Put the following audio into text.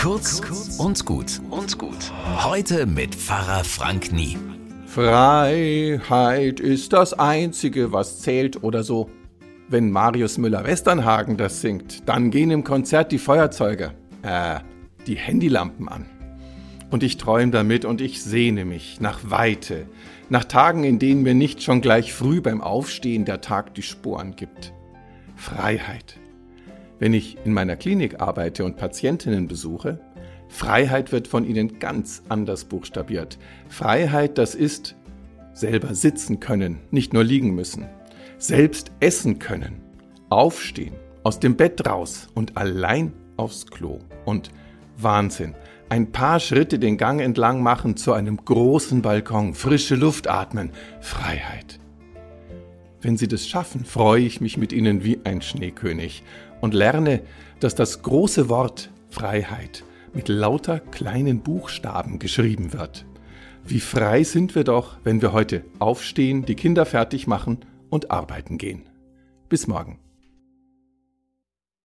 Kurz und gut und gut. Heute mit Pfarrer Frank Nie. Freiheit ist das Einzige, was zählt oder so. Wenn Marius Müller-Westernhagen das singt, dann gehen im Konzert die Feuerzeuge, äh, die Handylampen an. Und ich träume damit und ich sehne mich nach Weite, nach Tagen, in denen mir nicht schon gleich früh beim Aufstehen der Tag die Sporen gibt. Freiheit. Wenn ich in meiner Klinik arbeite und Patientinnen besuche, Freiheit wird von ihnen ganz anders buchstabiert. Freiheit, das ist selber sitzen können, nicht nur liegen müssen, selbst essen können, aufstehen, aus dem Bett raus und allein aufs Klo. Und Wahnsinn, ein paar Schritte den Gang entlang machen zu einem großen Balkon, frische Luft atmen, Freiheit. Wenn Sie das schaffen, freue ich mich mit Ihnen wie ein Schneekönig und lerne, dass das große Wort Freiheit mit lauter kleinen Buchstaben geschrieben wird. Wie frei sind wir doch, wenn wir heute aufstehen, die Kinder fertig machen und arbeiten gehen. Bis morgen.